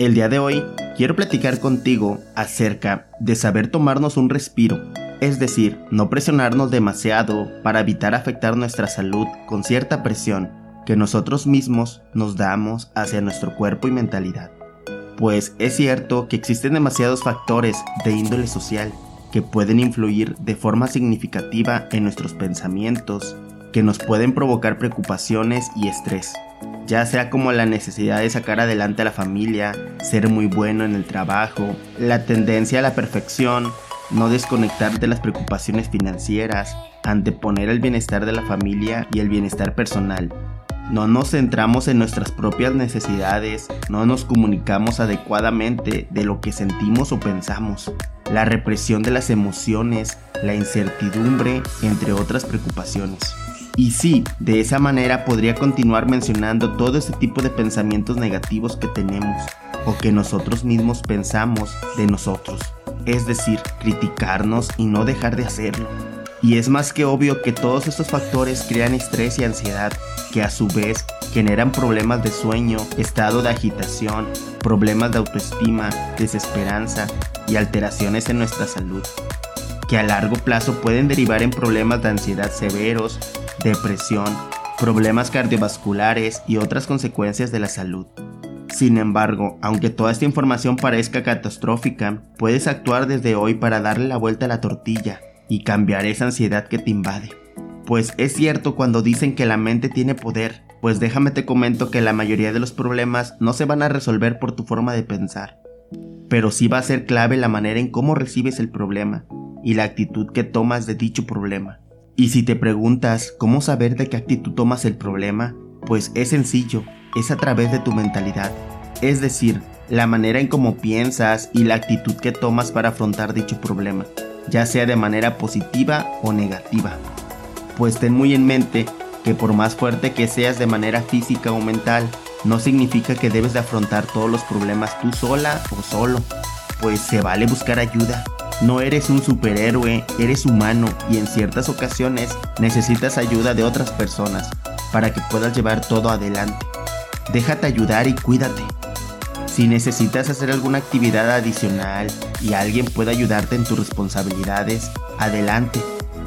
El día de hoy quiero platicar contigo acerca de saber tomarnos un respiro, es decir, no presionarnos demasiado para evitar afectar nuestra salud con cierta presión que nosotros mismos nos damos hacia nuestro cuerpo y mentalidad. Pues es cierto que existen demasiados factores de índole social que pueden influir de forma significativa en nuestros pensamientos, que nos pueden provocar preocupaciones y estrés ya sea como la necesidad de sacar adelante a la familia, ser muy bueno en el trabajo, la tendencia a la perfección, no desconectar de las preocupaciones financieras, anteponer el bienestar de la familia y el bienestar personal. No nos centramos en nuestras propias necesidades, no nos comunicamos adecuadamente de lo que sentimos o pensamos, la represión de las emociones, la incertidumbre, entre otras preocupaciones. Y sí, de esa manera podría continuar mencionando todo ese tipo de pensamientos negativos que tenemos o que nosotros mismos pensamos de nosotros. Es decir, criticarnos y no dejar de hacerlo. Y es más que obvio que todos estos factores crean estrés y ansiedad, que a su vez generan problemas de sueño, estado de agitación, problemas de autoestima, desesperanza y alteraciones en nuestra salud, que a largo plazo pueden derivar en problemas de ansiedad severos depresión, problemas cardiovasculares y otras consecuencias de la salud. Sin embargo, aunque toda esta información parezca catastrófica, puedes actuar desde hoy para darle la vuelta a la tortilla y cambiar esa ansiedad que te invade. Pues es cierto cuando dicen que la mente tiene poder, pues déjame te comento que la mayoría de los problemas no se van a resolver por tu forma de pensar, pero sí va a ser clave la manera en cómo recibes el problema y la actitud que tomas de dicho problema. Y si te preguntas cómo saber de qué actitud tomas el problema, pues es sencillo, es a través de tu mentalidad, es decir, la manera en cómo piensas y la actitud que tomas para afrontar dicho problema, ya sea de manera positiva o negativa. Pues ten muy en mente que por más fuerte que seas de manera física o mental, no significa que debes de afrontar todos los problemas tú sola o solo, pues se vale buscar ayuda, no eres un superhéroe, eres humano y en ciertas ocasiones necesitas ayuda de otras personas para que puedas llevar todo adelante. Déjate ayudar y cuídate. Si necesitas hacer alguna actividad adicional y alguien puede ayudarte en tus responsabilidades, adelante.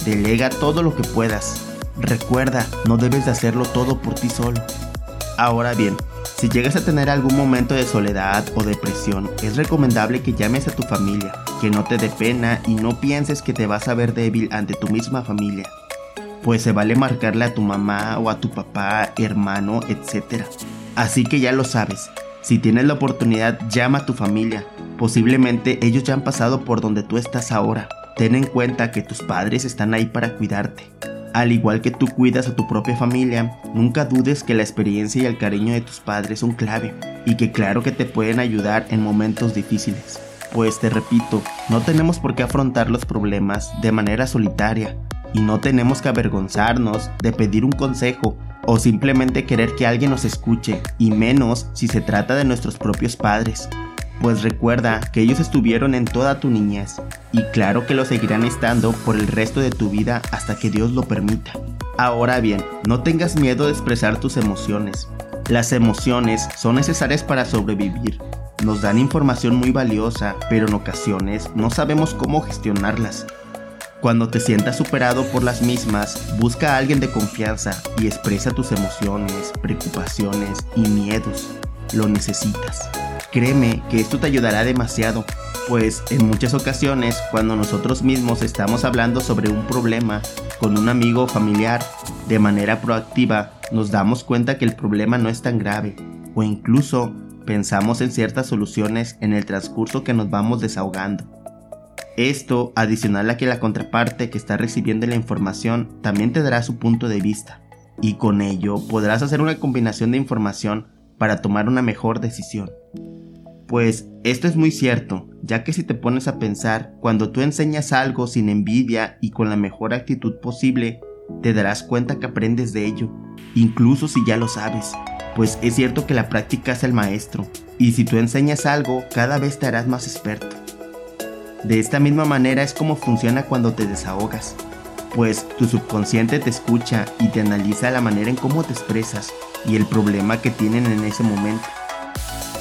Delega todo lo que puedas. Recuerda, no debes de hacerlo todo por ti solo. Ahora bien, si llegas a tener algún momento de soledad o depresión, es recomendable que llames a tu familia, que no te dé pena y no pienses que te vas a ver débil ante tu misma familia. Pues se vale marcarle a tu mamá o a tu papá, hermano, etc. Así que ya lo sabes, si tienes la oportunidad, llama a tu familia. Posiblemente ellos ya han pasado por donde tú estás ahora. Ten en cuenta que tus padres están ahí para cuidarte. Al igual que tú cuidas a tu propia familia, nunca dudes que la experiencia y el cariño de tus padres son clave y que claro que te pueden ayudar en momentos difíciles. Pues te repito, no tenemos por qué afrontar los problemas de manera solitaria y no tenemos que avergonzarnos de pedir un consejo o simplemente querer que alguien nos escuche, y menos si se trata de nuestros propios padres pues recuerda que ellos estuvieron en toda tu niñez y claro que lo seguirán estando por el resto de tu vida hasta que Dios lo permita. Ahora bien, no tengas miedo de expresar tus emociones. Las emociones son necesarias para sobrevivir. Nos dan información muy valiosa, pero en ocasiones no sabemos cómo gestionarlas. Cuando te sientas superado por las mismas, busca a alguien de confianza y expresa tus emociones, preocupaciones y miedos. Lo necesitas. Créeme que esto te ayudará demasiado, pues en muchas ocasiones cuando nosotros mismos estamos hablando sobre un problema con un amigo o familiar de manera proactiva, nos damos cuenta que el problema no es tan grave o incluso pensamos en ciertas soluciones en el transcurso que nos vamos desahogando. Esto, adicional a que la contraparte que está recibiendo la información también te dará su punto de vista, y con ello podrás hacer una combinación de información para tomar una mejor decisión. Pues esto es muy cierto, ya que si te pones a pensar, cuando tú enseñas algo sin envidia y con la mejor actitud posible, te darás cuenta que aprendes de ello, incluso si ya lo sabes, pues es cierto que la práctica es el maestro, y si tú enseñas algo, cada vez te harás más experto. De esta misma manera es como funciona cuando te desahogas, pues tu subconsciente te escucha y te analiza la manera en cómo te expresas y el problema que tienen en ese momento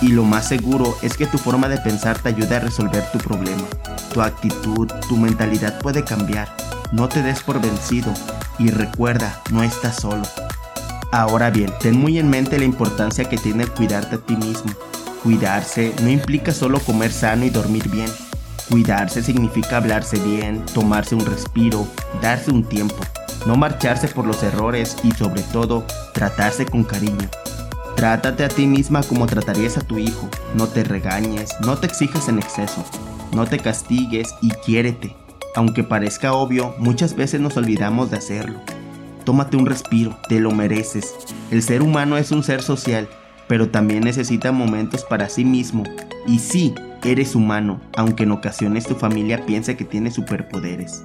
Y lo más seguro es que tu forma de pensar te ayude a resolver tu problema. Tu actitud, tu mentalidad puede cambiar. No te des por vencido y recuerda, no estás solo. Ahora bien, ten muy en mente la importancia que tiene cuidarte a ti mismo. Cuidarse no implica solo comer sano y dormir bien. Cuidarse significa hablarse bien, tomarse un respiro, darse un tiempo, no marcharse por los errores y sobre todo tratarse con cariño. Trátate a ti misma como tratarías a tu hijo, no te regañes, no te exijas en exceso, no te castigues y quiérete. Aunque parezca obvio, muchas veces nos olvidamos de hacerlo. Tómate un respiro, te lo mereces. El ser humano es un ser social, pero también necesita momentos para sí mismo. Y sí, eres humano, aunque en ocasiones tu familia piense que tiene superpoderes.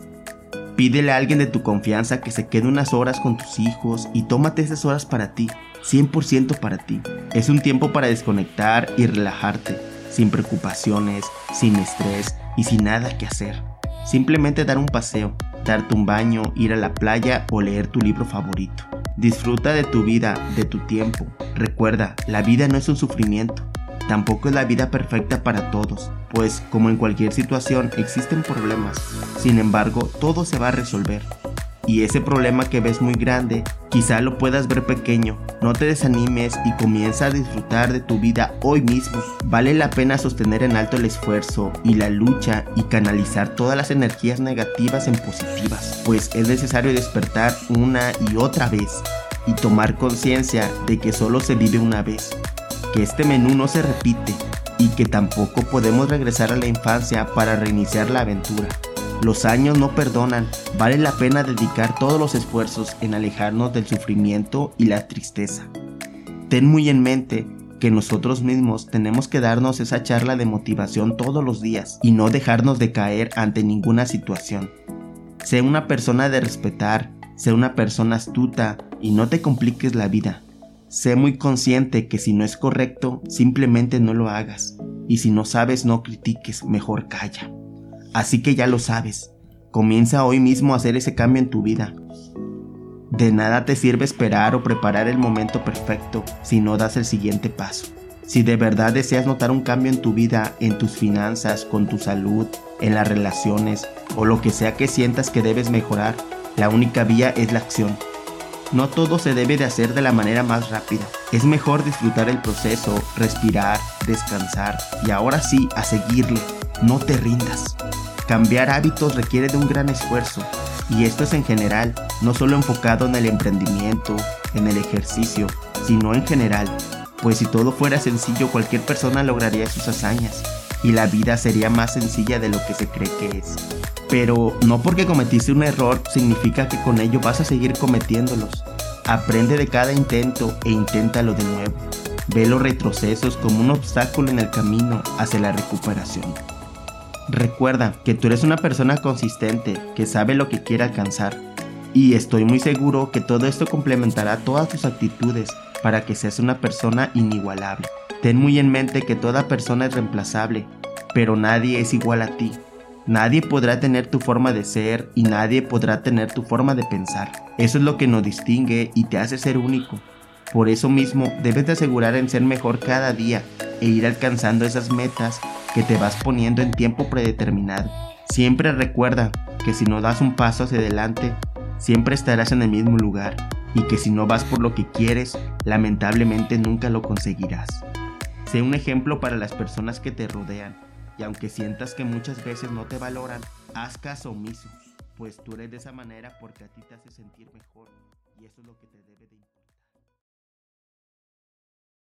Pídele a alguien de tu confianza que se quede unas horas con tus hijos y tómate esas horas para ti, 100% para ti. Es un tiempo para desconectar y relajarte, sin preocupaciones, sin estrés y sin nada que hacer. Simplemente dar un paseo, darte un baño, ir a la playa o leer tu libro favorito. Disfruta de tu vida, de tu tiempo. Recuerda, la vida no es un sufrimiento. Tampoco es la vida perfecta para todos, pues como en cualquier situación existen problemas. Sin embargo, todo se va a resolver y ese problema que ves muy grande, quizá lo puedas ver pequeño. No te desanimes y comienza a disfrutar de tu vida hoy mismo. Vale la pena sostener en alto el esfuerzo y la lucha y canalizar todas las energías negativas en positivas, pues es necesario despertar una y otra vez y tomar conciencia de que solo se vive una vez, que este menú no se repite y que tampoco podemos regresar a la infancia para reiniciar la aventura. Los años no perdonan, vale la pena dedicar todos los esfuerzos en alejarnos del sufrimiento y la tristeza. Ten muy en mente que nosotros mismos tenemos que darnos esa charla de motivación todos los días y no dejarnos de caer ante ninguna situación. Sé una persona de respetar, sé una persona astuta y no te compliques la vida. Sé muy consciente que si no es correcto, simplemente no lo hagas. Y si no sabes, no critiques, mejor calla. Así que ya lo sabes, comienza hoy mismo a hacer ese cambio en tu vida. De nada te sirve esperar o preparar el momento perfecto si no das el siguiente paso. Si de verdad deseas notar un cambio en tu vida, en tus finanzas, con tu salud, en las relaciones o lo que sea que sientas que debes mejorar, la única vía es la acción. No todo se debe de hacer de la manera más rápida. Es mejor disfrutar el proceso, respirar, descansar y ahora sí a seguirle. No te rindas. Cambiar hábitos requiere de un gran esfuerzo, y esto es en general, no solo enfocado en el emprendimiento, en el ejercicio, sino en general, pues si todo fuera sencillo cualquier persona lograría sus hazañas, y la vida sería más sencilla de lo que se cree que es. Pero no porque cometiste un error significa que con ello vas a seguir cometiéndolos. Aprende de cada intento e inténtalo de nuevo. Ve los retrocesos como un obstáculo en el camino hacia la recuperación. Recuerda que tú eres una persona consistente, que sabe lo que quiere alcanzar. Y estoy muy seguro que todo esto complementará todas tus actitudes para que seas una persona inigualable. Ten muy en mente que toda persona es reemplazable, pero nadie es igual a ti. Nadie podrá tener tu forma de ser y nadie podrá tener tu forma de pensar. Eso es lo que nos distingue y te hace ser único. Por eso mismo debes de asegurar en ser mejor cada día e ir alcanzando esas metas que te vas poniendo en tiempo predeterminado. Siempre recuerda que si no das un paso hacia adelante, siempre estarás en el mismo lugar y que si no vas por lo que quieres, lamentablemente nunca lo conseguirás. Sé un ejemplo para las personas que te rodean y aunque sientas que muchas veces no te valoran, haz caso omiso, pues tú eres de esa manera porque a ti te hace sentir mejor y eso es lo que te debe de.